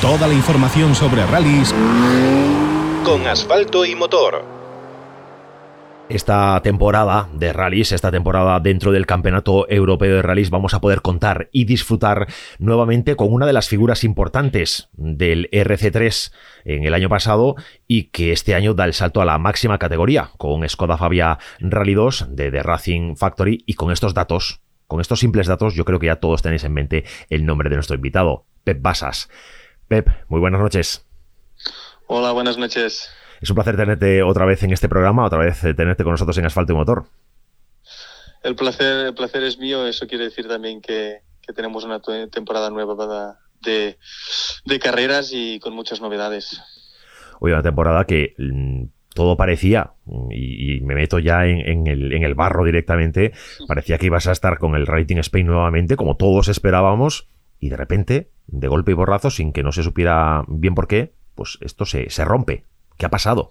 Toda la información sobre rallies con asfalto y motor esta temporada de rallies, esta temporada dentro del Campeonato Europeo de Rallies, vamos a poder contar y disfrutar nuevamente con una de las figuras importantes del RC3 en el año pasado y que este año da el salto a la máxima categoría con Skoda Fabia Rally 2 de The Racing Factory y con estos datos, con estos simples datos, yo creo que ya todos tenéis en mente el nombre de nuestro invitado, Pep Basas. Pep, muy buenas noches. Hola, buenas noches. Es un placer tenerte otra vez en este programa, otra vez eh, tenerte con nosotros en Asfalto y Motor. El placer, el placer es mío, eso quiere decir también que, tenemos una temporada nueva de, carreras y con muchas novedades. Hoy una temporada que mm, todo parecía, y, me meto ya en, el, en, el, barro directamente, parecía que ibas a estar con el Rating Spain nuevamente, como todos esperábamos, y de repente, de golpe y borrazo, sin que no se supiera bien por qué, pues esto se, se rompe. ¿Qué ha pasado?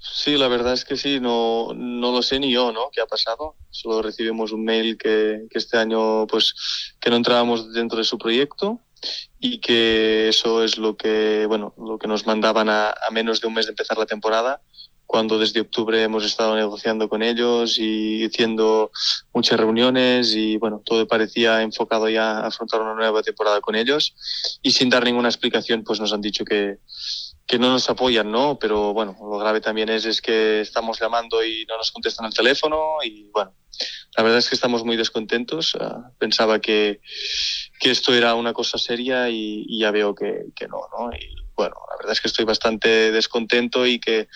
Sí, la verdad es que sí, no, no lo sé ni yo, ¿no? ¿Qué ha pasado? Solo recibimos un mail que, este año, pues, que no entrábamos dentro de su proyecto y que eso es lo que, bueno, lo que nos mandaban a, menos de un mes de empezar la temporada, cuando desde octubre hemos estado negociando con ellos y haciendo muchas reuniones y, bueno, todo parecía enfocado ya a afrontar una nueva temporada con ellos y sin dar ninguna explicación, pues nos han dicho que que no nos apoyan, ¿no? Pero bueno, lo grave también es, es que estamos llamando y no nos contestan el teléfono y bueno, la verdad es que estamos muy descontentos. Ah, pensaba que, que, esto era una cosa seria y, ya veo que, que, no, ¿no? Y bueno, la verdad es que estoy bastante descontento y que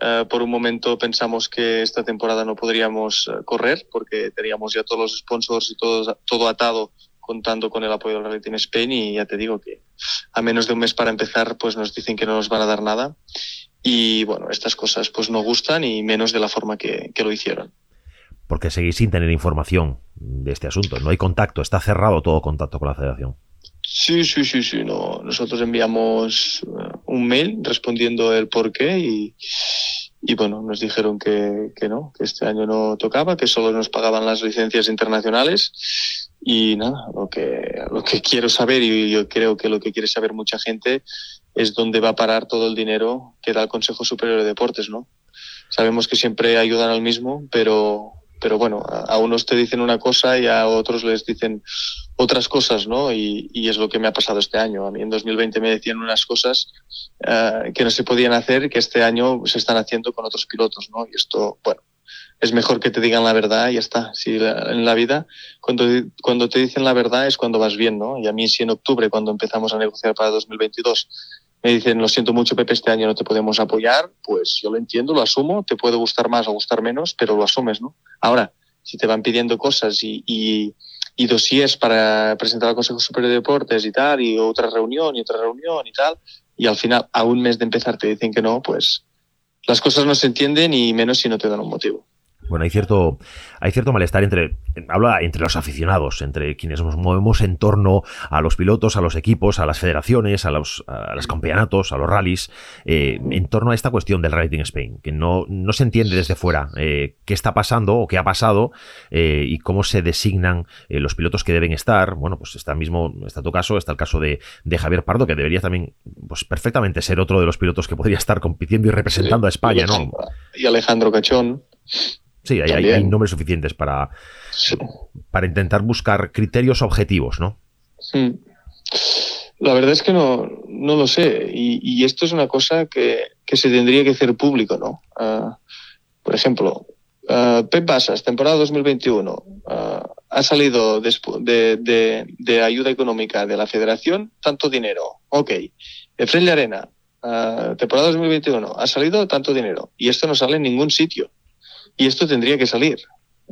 ah, por un momento pensamos que esta temporada no podríamos ah, correr porque teníamos ya todos los sponsors y todo, todo atado contando con el apoyo del Rally Team Spain y ya te digo que a menos de un mes para empezar pues nos dicen que no nos van a dar nada y bueno, estas cosas pues no gustan y menos de la forma que, lo hicieron. Porque seguís sin tener información de este asunto, no hay contacto, está cerrado todo contacto con la federación. Sí, sí, sí, sí. No. Nosotros enviamos eh, un mail respondiendo el por qué y, y bueno, nos dijeron que, que, no, que este año no tocaba, que solo nos pagaban las licencias internacionales y nada, lo que, lo que quiero saber, y yo creo que lo que quiere saber mucha gente, es dónde va a parar todo el dinero que da el Consejo Superior de Deportes, ¿no? Sabemos que siempre ayudan al mismo, pero, pero bueno, a, unos te dicen una cosa y a otros les dicen otras cosas, ¿no? Y, y es lo que me ha pasado este año. A mí en 2020 me decían unas cosas uh, que no se podían hacer, que este año se están haciendo con otros pilotos, ¿no? Y esto, bueno, es mejor que te digan la verdad y ya está. Si en la vida, cuando, cuando te dicen la verdad es cuando vas bien, ¿no? Y a mí si en octubre, cuando empezamos a negociar para 2022, me dicen, lo siento mucho, Pepe, este año no te podemos apoyar, pues yo lo entiendo, lo asumo, te puede gustar más o gustar menos, pero lo asumes, ¿no? Ahora, si te van pidiendo cosas y, y, para presentar al Consejo Superior de Deportes y tal, y otra reunión y otra reunión y tal, y al final, a un mes de empezar, te dicen que no, pues las cosas no se entienden y menos si no te dan un motivo. Bueno, hay cierto, hay cierto malestar entre, habla entre los aficionados, entre quienes nos movemos en torno a los pilotos, a los equipos, a las federaciones, a los, a los campeonatos, a los rallies, eh, en torno a esta cuestión del Riding Spain, que no, no se entiende desde fuera eh, qué está pasando o qué ha pasado eh, y cómo se designan los pilotos que deben estar. Bueno, pues está mismo, está tu caso, está el caso de, de Javier Pardo, que debería también, pues perfectamente ser otro de los pilotos que podría estar compitiendo y representando a España, ¿no? Y Alejandro Cachón. Sí, hay, nombres suficientes para, para intentar buscar criterios objetivos, ¿no? La verdad es que no, no lo sé. Y, esto es una cosa que, que, se tendría que hacer público, ¿no? Ah, por ejemplo, uh, Pep Basas, temporada 2021, ah, ha salido de, de, de, ayuda económica de la federación tanto dinero. Ok. Efraín Arena, temporada 2021, ha salido tanto dinero. Y esto no sale en ningún sitio. Y esto tendría que salir.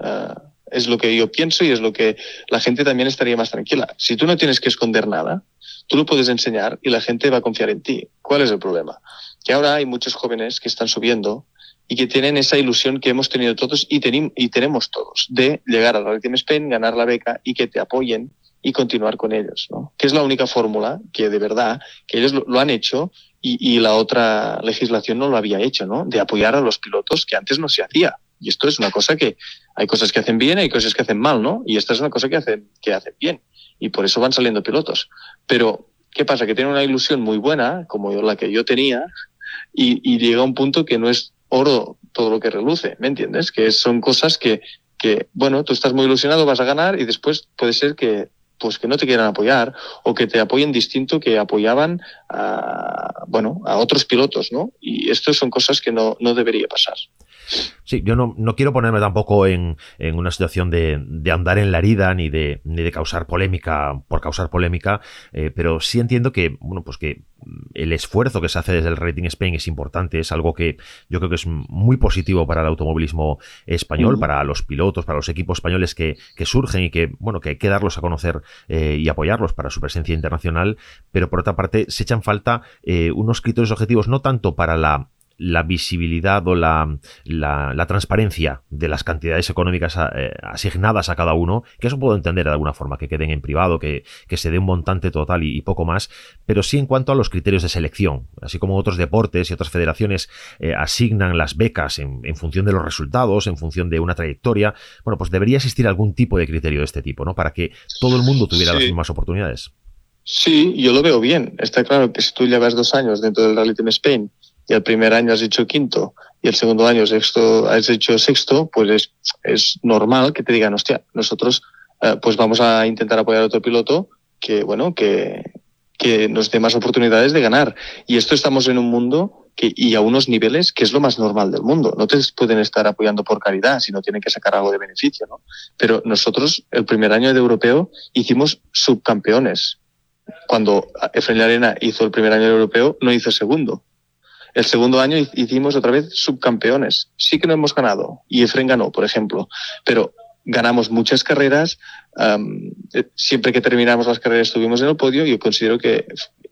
Ah, es lo que yo pienso y es lo que la gente también estaría más tranquila. Si tú no tienes que esconder nada, tú lo puedes enseñar y la gente va a confiar en ti. ¿Cuál es el problema? Que ahora hay muchos jóvenes que están subiendo y que tienen esa ilusión que hemos tenido todos y, y tenemos todos de llegar a la Team Spain, ganar la beca y que te apoyen y continuar con ellos, ¿no? Que es la única fórmula que de verdad, que ellos lo, lo han hecho y, y, la otra legislación no lo había hecho, ¿no? De apoyar a los pilotos que antes no se hacía. Y esto es una cosa que hay cosas que hacen bien, hay cosas que hacen mal, ¿no? Y esta es una cosa que hacen, que hacen bien. Y por eso van saliendo pilotos. Pero ¿Qué pasa? Que tiene una ilusión muy buena, como la que yo tenía, y, llega a un punto que no es oro todo lo que reluce, ¿me entiendes? Que son cosas que, que, bueno, tú estás muy ilusionado, vas a ganar y después puede ser que pues que no te quieran apoyar o que te apoyen distinto que apoyaban a, bueno, a otros pilotos, ¿no? Y esto son cosas que no, no debería pasar. Sí, yo no, no quiero ponerme tampoco en, en una situación de, de, andar en la herida ni de, ni de causar polémica por causar polémica, eh, pero sí entiendo que, bueno, pues que el esfuerzo que se hace desde el Rating Spain es importante, es algo que yo creo que es muy positivo para el automovilismo español, para los pilotos, para los equipos españoles que, que, surgen y que, bueno, que hay que darlos a conocer eh, y apoyarlos para su presencia internacional, pero por otra parte se echan falta eh, unos criterios objetivos no tanto para la la visibilidad o la, la, transparencia de las cantidades económicas eh, asignadas a cada uno, que eso puedo entender de alguna forma, que queden en privado, que, que se dé un montante total y, poco más, pero sí en cuanto a los criterios de selección, así como otros deportes y otras federaciones eh, asignan las becas en, en, función de los resultados, en función de una trayectoria, bueno, pues debería existir algún tipo de criterio de este tipo, ¿no? Para que todo el mundo tuviera las mismas oportunidades. Sí, yo lo veo bien. Está claro que si tú llevas dos años dentro del Rally Team Spain y el primer año has hecho quinto y el segundo año sexto, has hecho sexto, pues es, es normal que te digan, hostia, nosotros eh, pues vamos a intentar apoyar a otro piloto que, bueno, que, que nos dé más oportunidades de ganar. Y esto estamos en un mundo que, y a unos niveles que es lo más normal del mundo. No te pueden estar apoyando por caridad, sino tienen que sacar algo de beneficio, ¿no? Pero nosotros, el primer año de europeo, hicimos subcampeones. Cuando Efraín Arena hizo el primer año de europeo, no hizo segundo. El segundo año hicimos otra vez subcampeones. Sí que no hemos ganado. Y Efren ganó, por ejemplo. Pero ganamos muchas carreras. Eh, siempre que terminamos las carreras estuvimos en el podio. Yo considero que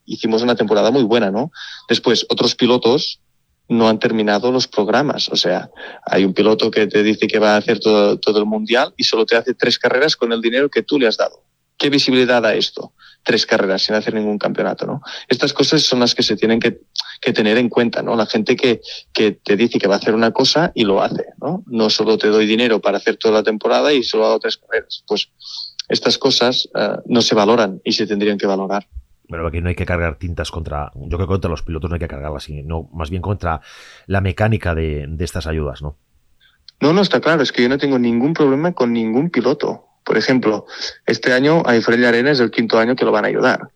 hicimos una temporada muy buena, ¿no? Después, otros pilotos no han terminado los programas. O sea, hay un piloto que te dice que va a hacer todo, todo el mundial y solo te hace tres carreras con el dinero que tú le has dado. ¿Qué visibilidad da esto? Tres carreras sin hacer ningún campeonato, ¿no? Estas cosas son las que se tienen que, tener en cuenta, ¿no? La gente que, que, te dice que va a hacer una cosa y lo hace, ¿no? No solo te doy dinero para hacer toda la temporada y solo hago tres carreras. Pues estas cosas eh, no se valoran y se tendrían que valorar. Pero aquí no hay que cargar tintas contra, yo creo que contra los pilotos no hay que cargarlas, sino más bien contra la mecánica de, de estas ayudas, ¿no? No, no, está claro, es que yo no tengo ningún problema con ningún piloto. Por ejemplo, este año a Efraín Arena es el quinto año que lo van a ayudar.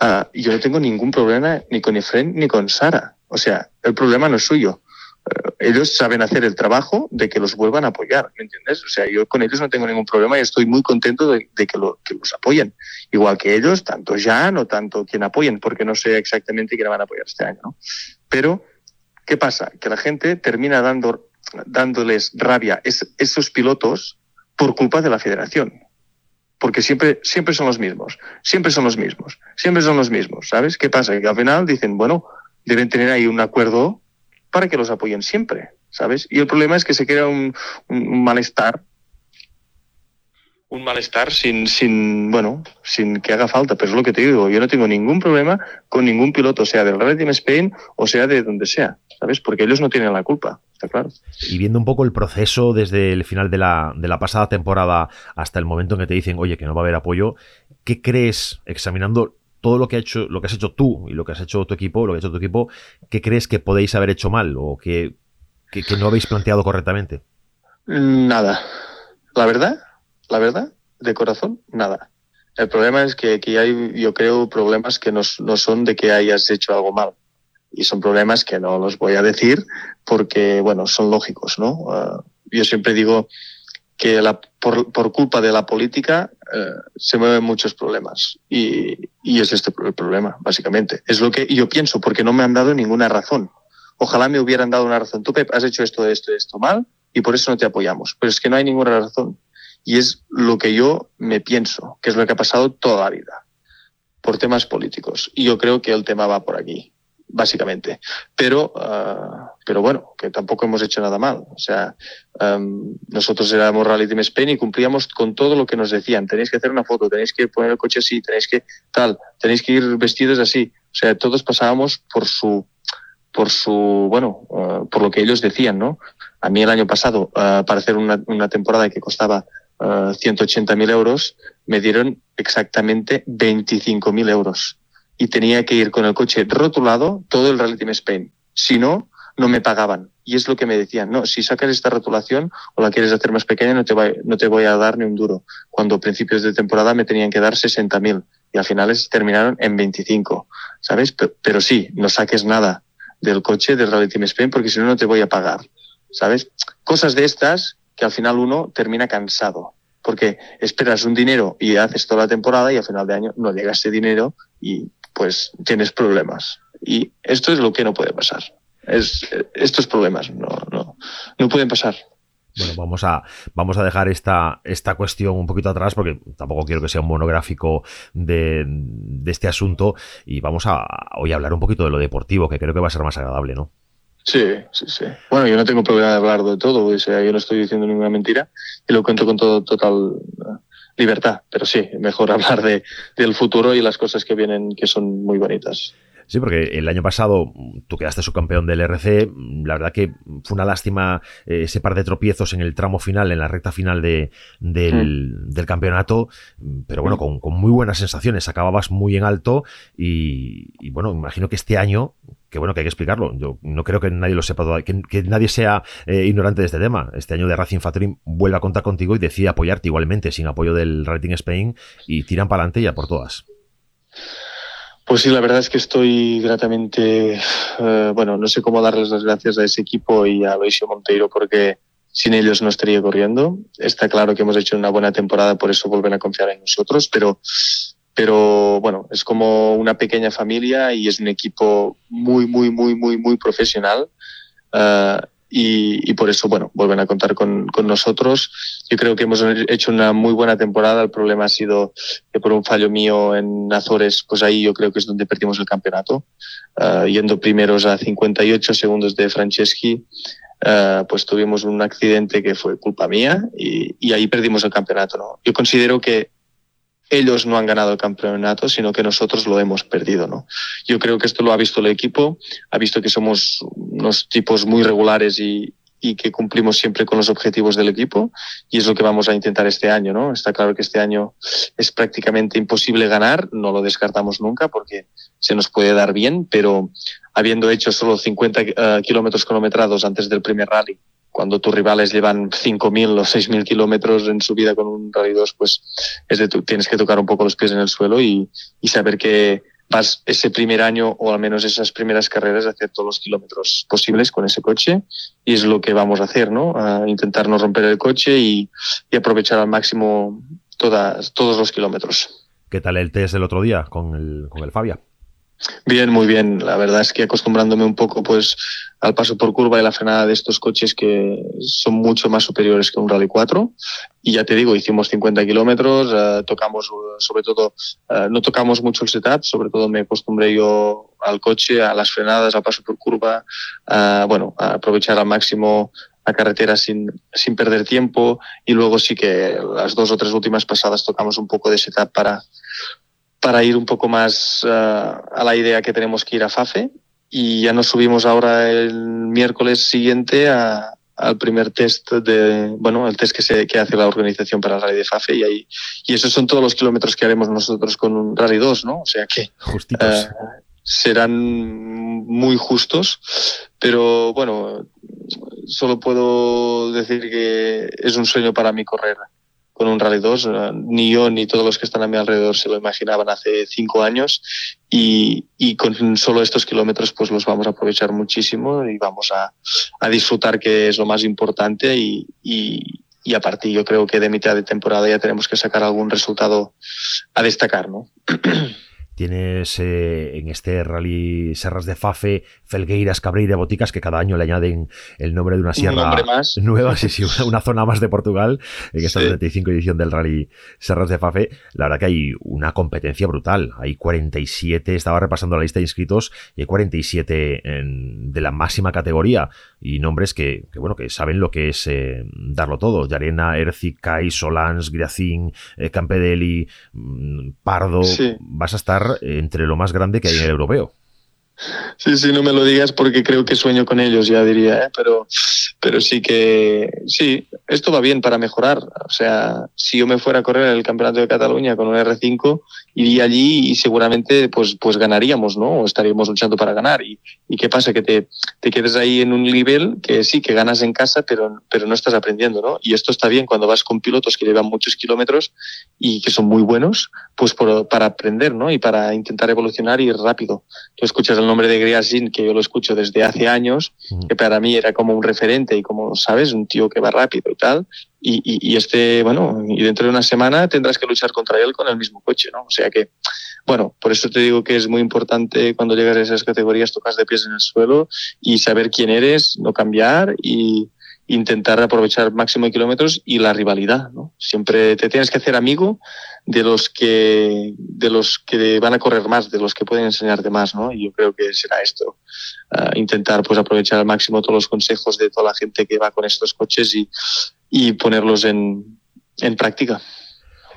Uh, yo no tengo ningún problema ni con Efraín ni con Sara. O sea, el problema no es suyo. Uh, ellos saben hacer el trabajo de que los vuelvan a apoyar, ¿me entiendes? O sea, yo con ellos no tengo ningún problema y estoy muy contento de, que, lo, que, los apoyen. Igual que ellos, tanto Jan o tanto quien apoyen, porque no sé exactamente quién van a apoyar este año. Pero, ¿qué pasa? Que la gente termina dando, dándoles rabia a es, esos pilotos por culpa de la federación. Porque siempre, siempre son los mismos, siempre son los mismos, siempre son los mismos, ¿sabes? ¿Qué pasa? Que al final dicen, bueno, deben tener ahí un acuerdo para que los apoyen siempre, ¿sabes? Y el problema es que se crea un, un, malestar, un malestar sin, sin, bueno, sin que haga falta, pero es lo que te digo, yo no tengo ningún problema con ningún piloto, sea del Red Team Spain o sea de donde sea, ¿sabes? Porque ellos no tienen la culpa claro. Y viendo un poco el proceso desde el final de la, de la pasada temporada hasta el momento en que te dicen, oye, que no va a haber apoyo, ¿qué crees, examinando todo lo que, ha hecho, lo que has hecho tú y lo que has hecho tu equipo, lo que ha hecho tu equipo, ¿qué crees que podéis haber hecho mal o que, que, no habéis planteado correctamente? Nada. La verdad, la verdad, de corazón, nada. El problema es que aquí hay, yo creo, problemas que no, no son de que hayas hecho algo mal y son problemas que no los voy a decir porque, bueno, son lógicos, ¿no? Uh, yo siempre digo que la, por, por, culpa de la política uh, se mueven muchos problemas y, y, es este el problema, básicamente. Es lo que yo pienso porque no me han dado ninguna razón. Ojalá me hubieran dado una razón. Tú, Pep, has hecho esto, esto, esto mal y por eso no te apoyamos. Pero es que no hay ninguna razón. Y es lo que yo me pienso, que es lo que ha pasado toda la vida, por temas políticos. Y yo creo que el tema va por aquí básicamente. Pero, uh, pero bueno, que tampoco hemos hecho nada mal. O sea, um, nosotros éramos Rally Team Spain y cumplíamos con todo lo que nos decían. Tenéis que hacer una foto, tenéis que poner el coche así, tenéis que tal, tenéis que ir vestidos así. O sea, todos pasábamos por su, por su, bueno, uh, por lo que ellos decían, ¿no? A mí el año pasado, uh, para hacer una, una temporada que costaba uh, 180.000 euros, me dieron exactamente 25.000 euros y tenía que ir con el coche rotulado todo el Rally Team Spain. Si no, no me pagaban. Y es lo que me decían, no, si sacas esta rotulación o la quieres hacer más pequeña, no te, no te voy a dar ni un duro. Cuando a principios de temporada me tenían que dar 60.000 y al final terminaron en 25, ¿sabes? Pero, pero, sí, no saques nada del coche del Rally Team Spain porque si no, no te voy a pagar, ¿sabes? Cosas de estas que al final uno termina cansado porque esperas un dinero y haces toda la temporada y al final de año no llega ese dinero y pues tienes problemas. Y esto es lo que no puede pasar. Es, estos problemas no, no, no pueden pasar. Bueno, vamos a, vamos a dejar esta, esta cuestión un poquito atrás porque tampoco quiero que sea un monográfico de, de este asunto y vamos a hoy a hablar un poquito de lo deportivo, que creo que va a ser más agradable, ¿no? Sí, sí, sí. Bueno, yo no tengo problema de hablar de todo, o sea, yo no estoy diciendo ninguna mentira y lo cuento con todo, total eh, libertad, pero sí, mejor hablar de, del futuro y las cosas que vienen que son muy bonitas. Sí, porque el año pasado tú quedaste subcampeón del RC. La verdad que fue una lástima eh, ese par de tropiezos en el tramo final, en la recta final de, del, mm. del, campeonato. Pero bueno, mm. con, con, muy buenas sensaciones. Acababas muy en alto y, y, bueno, imagino que este año que bueno, que hay que explicarlo. Yo no creo que nadie lo sepa, que, nadie sea eh, ignorante de este tema. Este año de Racing Factory vuelve a contar contigo y decide apoyarte igualmente, sin apoyo del Rating Spain, y tiran para adelante ya por todas. Pues sí, la verdad es que estoy gratamente, eh, bueno, no sé cómo darles las gracias a ese equipo y a Luisio Monteiro porque sin ellos no estaría corriendo. Está claro que hemos hecho una buena temporada, por eso vuelven a confiar en nosotros, pero, pero bueno, es como una pequeña familia y es un equipo muy, muy, muy, muy, muy profesional. Uh, y, y, por eso, bueno, vuelven a contar con, con, nosotros. Yo creo que hemos hecho una muy buena temporada. El problema ha sido que por un fallo mío en Azores, pues ahí yo creo que es donde perdimos el campeonato. Uh, yendo primeros a 58 segundos de Franceschi, uh, pues tuvimos un accidente que fue culpa mía y, y ahí perdimos el campeonato. ¿no? Yo considero que ellos no han ganado el campeonato, sino que nosotros lo hemos perdido, ¿no? Yo creo que esto lo ha visto el equipo, ha visto que somos unos tipos muy regulares y, y que cumplimos siempre con los objetivos del equipo y es lo que vamos a intentar este año, ¿no? Está claro que este año es prácticamente imposible ganar, no lo descartamos nunca porque se nos puede dar bien, pero habiendo hecho solo 50 uh, kilómetros cronometrados antes del primer rally cuando tus rivales llevan 5.000 o 6.000 kilómetros en su vida con un Rally 2, pues es de tu, tienes que tocar un poco los pies en el suelo y, saber que vas ese primer año o al menos esas primeras carreras a hacer todos los kilómetros posibles con ese coche y es lo que vamos a hacer, ¿no? Intentar no romper el coche y, y aprovechar al máximo todas, todos los kilómetros. ¿Qué tal el test del otro día con el, con el Fabia? Bien, muy bien. La verdad es que acostumbrándome un poco pues al paso por curva y la frenada de estos coches que son mucho más superiores que un Rally 4. Y ya te digo, hicimos 50 kilómetros, uh, tocamos sobre todo, uh, no tocamos mucho el setup, sobre todo me acostumbré yo al coche, a las frenadas, al paso por curva, bueno, a aprovechar al máximo la carretera sin, sin perder tiempo y luego sí que las dos o tres últimas pasadas tocamos un poco de setup para, para ir un poco más uh, a la idea que tenemos que ir a FAFE. Y ya nos subimos ahora el miércoles siguiente a, al primer test de, bueno, el test que, se, que hace la organización para el Rally de FAFE. Y ahí, y esos son todos los kilómetros que haremos nosotros con un Rally 2, ¿no? O sea que uh, serán muy justos, pero bueno, solo puedo decir que es un sueño para mí correr con un Rally 2. Ni yo ni todos los que están a mi alrededor se lo imaginaban hace cinco años y, y con solo estos kilómetros pues los vamos a aprovechar muchísimo y vamos a, a disfrutar que es lo más importante y, y, y a partir yo creo que de mitad de temporada ya tenemos que sacar algún resultado a destacar, ¿no? Tienes eh, en este rally Serras de Fafe, Felgueiras, Cabreira, Boticas, que cada año le añaden el nombre de una sierra nueva, sí, sí, una zona más de Portugal, en esta sí. 35 edición del rally Serras de Fafe. La verdad que hay una competencia brutal. Hay 47, estaba repasando la lista de inscritos, y hay 47 en, de la máxima categoría y nombres que, que bueno, que saben lo que es eh, darlo todo. Yarena, Erzi, Kai, Solans, Griacín, eh, Campedeli, mm, Pardo. Sí. Vas a estar entre lo más grande que hay en el europeo. Sí, sí, no me lo digas porque creo que sueño con ellos, ya diría, ¿eh? pero, pero sí que, sí, esto va bien para mejorar. O sea, si yo me fuera a correr el Campeonato de Cataluña con un R5, iría allí y seguramente pues, pues ganaríamos, ¿no? O estaríamos luchando para ganar. ¿Y, y qué pasa? Que te, te quedes ahí en un nivel que sí, que ganas en casa, pero, pero no estás aprendiendo, ¿no? Y esto está bien cuando vas con pilotos que llevan muchos kilómetros y que son muy buenos, pues por, para aprender, ¿no? Y para intentar evolucionar y ir rápido. Tú escuchas el nombre de Griasin, que yo lo escucho desde hace años, que para mí era como un referente y como, ¿sabes? Un tío que va rápido y tal. Y, y, este, bueno, y dentro de una semana tendrás que luchar contra él con el mismo coche, ¿no? O sea que, bueno, por eso te digo que es muy importante cuando llegas a esas categorías tocas de pies en el suelo y saber quién eres, no cambiar y intentar aprovechar máximo de kilómetros y la rivalidad, ¿no? Siempre te tienes que hacer amigo de los que de los que van a correr más, de los que pueden enseñarte más, ¿no? Y yo creo que será esto, intentar pues aprovechar al máximo todos los consejos de toda la gente que va con estos coches y, y ponerlos en, en práctica.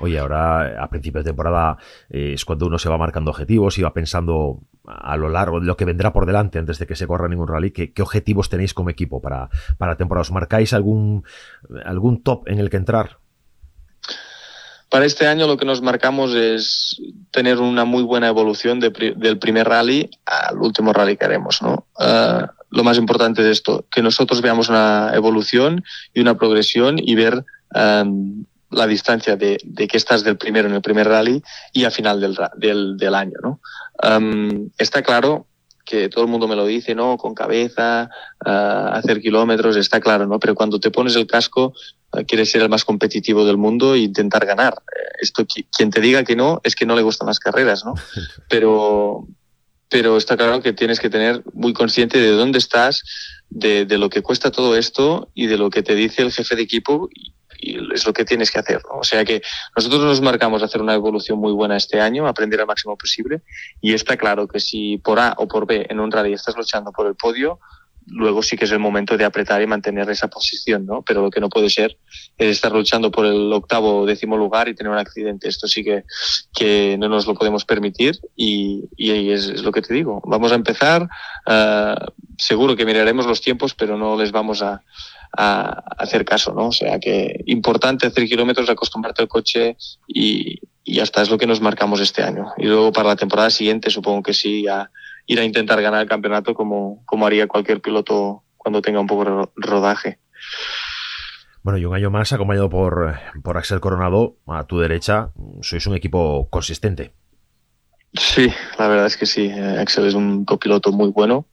Oye, ahora a principios de temporada eh, es cuando uno se va marcando objetivos y va pensando a lo largo de lo que vendrá por delante antes de que se corra ningún rally. ¿Qué, qué objetivos tenéis como equipo para, para temporada? ¿Os marcáis algún, algún top en el que entrar? Para este año lo que nos marcamos es tener una muy buena evolución de, del primer rally al último rally que haremos. ¿no? Uh, lo más importante de esto, que nosotros veamos una evolución y una progresión y ver um, la distancia de, de, que estás del primero en el primer rally y a final del, del, del año. ¿no? Está claro que todo el mundo me lo dice, ¿no? Con cabeza, uh, hacer kilómetros, está claro, ¿no? Pero cuando te pones el casco, quieres ser el más competitivo del mundo e intentar ganar. Uh, esto, quien te diga que no, es que no le gustan las carreras, ¿no? Pero, pero está claro que tienes que tener muy consciente de dónde estás, de, de, lo que cuesta todo esto y de lo que te dice el jefe de equipo y es lo que tienes que hacer. ¿no? O sea que nosotros nos marcamos hacer una evolución muy buena este año, aprender al máximo posible y está claro que si por A o por B en un rally estás luchando por el podio, luego sí que es el momento de apretar y mantener esa posición, ¿no? Pero lo que no puede ser es estar luchando por el octavo o décimo lugar y tener un accidente. Esto sí que, que no nos lo podemos permitir y, y es, es, lo que te digo. Vamos a empezar, uh, seguro que miraremos los tiempos, pero no les vamos a, a hacer caso, ¿no? O sea que importante hacer kilómetros, acostumbrarte al coche y, y hasta es lo que nos marcamos este año. Y luego para la temporada siguiente supongo que sí, a ir a intentar ganar el campeonato como, como haría cualquier piloto cuando tenga un poco de rodaje. Bueno, y un año más acompañado por, por Axel Coronado, a tu derecha, sois un equipo consistente. Sí, la verdad es que sí. Axel es un copiloto muy bueno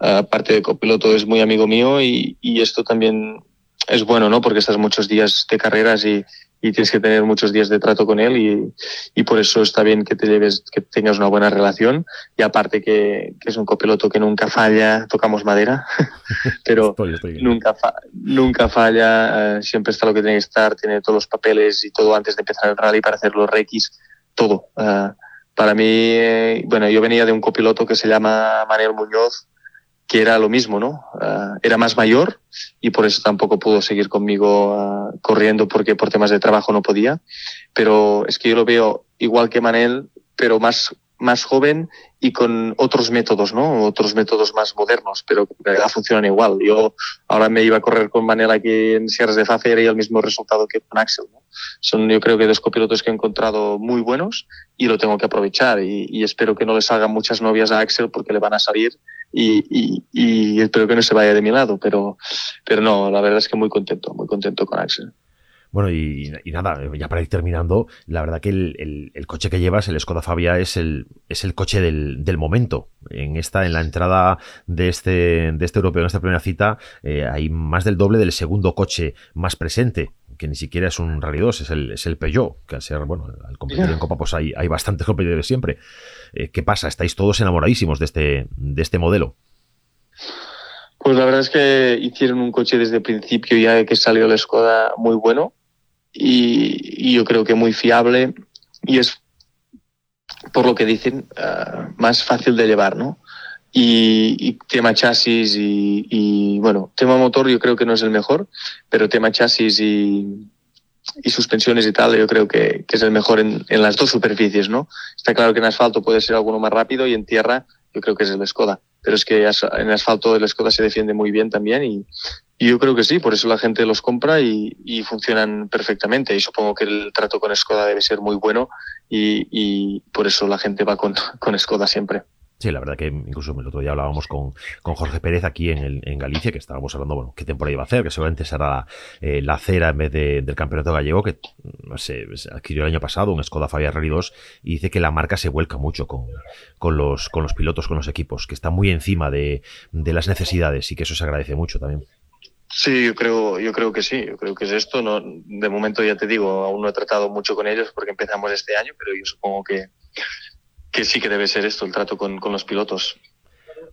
aparte de copiloto es muy amigo mío y, y, esto también es bueno, ¿no? Porque estás muchos días de carreras y, y tienes que tener muchos días de trato con él y, y, por eso está bien que te lleves, que tengas una buena relación y aparte que, que es un copiloto que nunca falla, tocamos madera, pero estoy, estoy nunca, fa, nunca falla, uh, siempre está lo que tiene que estar, tiene todos los papeles y todo antes de empezar el rally para hacer los requis, todo. Uh, para mí, eh, bueno, yo venía de un copiloto que se llama Manuel Muñoz, que era lo mismo, ¿no? Uh, era más mayor y por eso tampoco pudo seguir conmigo uh, corriendo porque por temas de trabajo no podía. Pero es que yo lo veo igual que Manel, pero más, más joven y con otros métodos, ¿no? Otros métodos más modernos, pero que funcionan igual. Yo ahora me iba a correr con Manel aquí en Sierras de Fafe y el mismo resultado que con Axel, ¿no? Son yo creo que dos copilotos que he encontrado muy buenos y lo tengo que aprovechar y, y espero que no le salgan muchas novias a Axel porque le van a salir y, y, y, espero que no se vaya de mi lado, pero, pero no, la verdad es que muy contento, muy contento con Axel. Bueno, y, y, nada, ya para ir terminando, la verdad que el, el, coche que llevas, el Skoda Fabia, es el, es el coche del, del, momento. En esta, en la entrada de este, de este europeo, en esta primera cita, eh, hay más del doble del segundo coche más presente que ni siquiera es un Rally 2, es el, es el Peugeot, que al ser, bueno, al competir en Copa, pues hay, hay bastantes competidores siempre. Eh, ¿Qué pasa? ¿Estáis todos enamoradísimos de este, de este modelo? Pues la verdad es que hicieron un coche desde el principio, ya que salió la Skoda, muy bueno y, y yo creo que muy fiable y es, por lo que dicen, uh, más fácil de llevar, ¿no? Y, y, tema chasis y, y, bueno, tema motor yo creo que no es el mejor, pero tema chasis y, y suspensiones y tal yo creo que, que es el mejor en, en, las dos superficies, ¿no? Está claro que en asfalto puede ser alguno más rápido y en tierra yo creo que es el Skoda. Pero es que en asfalto el Skoda se defiende muy bien también y, yo creo que sí, por eso la gente los compra y, funcionan perfectamente. Y supongo que el trato con Skoda debe ser muy bueno y, por eso la gente va con, con Skoda siempre. Sí, la verdad que incluso el otro día hablábamos con, con Jorge Pérez aquí en, en, Galicia, que estábamos hablando, bueno, qué temporada iba a hacer, que seguramente será la, eh, la cera en vez del campeonato gallego, que no sé, adquirió el año pasado un Skoda Fabia Rally 2 y dice que la marca se vuelca mucho con, con, los, con los pilotos, con los equipos, que está muy encima de, de las necesidades y que eso se agradece mucho también. Sí, yo creo, yo creo que sí, yo creo que es esto. No, de momento ya te digo, aún no he tratado mucho con ellos porque empezamos este año, pero yo supongo que, que sí que debe ser esto, el trato con, los pilotos.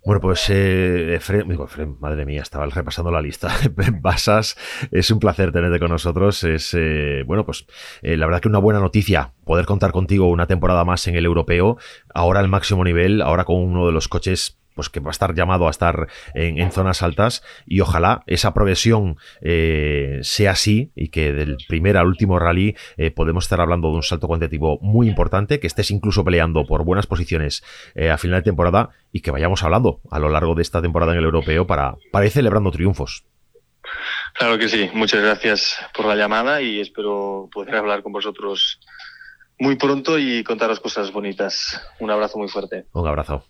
Bueno, pues eh, madre mía, estaba repasando la lista. Basas, es un placer tenerte con nosotros. Es, eh, bueno, pues eh, la verdad que una buena noticia poder contar contigo una temporada más en el europeo, ahora al máximo nivel, ahora con uno de los coches pues que va a estar llamado a estar en, zonas altas y ojalá esa progresión eh, sea así y que del primer al último rally eh, podemos estar hablando de un salto cuantitativo muy importante, que estés incluso peleando por buenas posiciones eh, a final de temporada y que vayamos hablando a lo largo de esta temporada en el europeo para, para ir celebrando triunfos. Claro que sí, muchas gracias por la llamada y espero poder hablar con vosotros muy pronto y contaros cosas bonitas. Un abrazo muy fuerte. Un abrazo.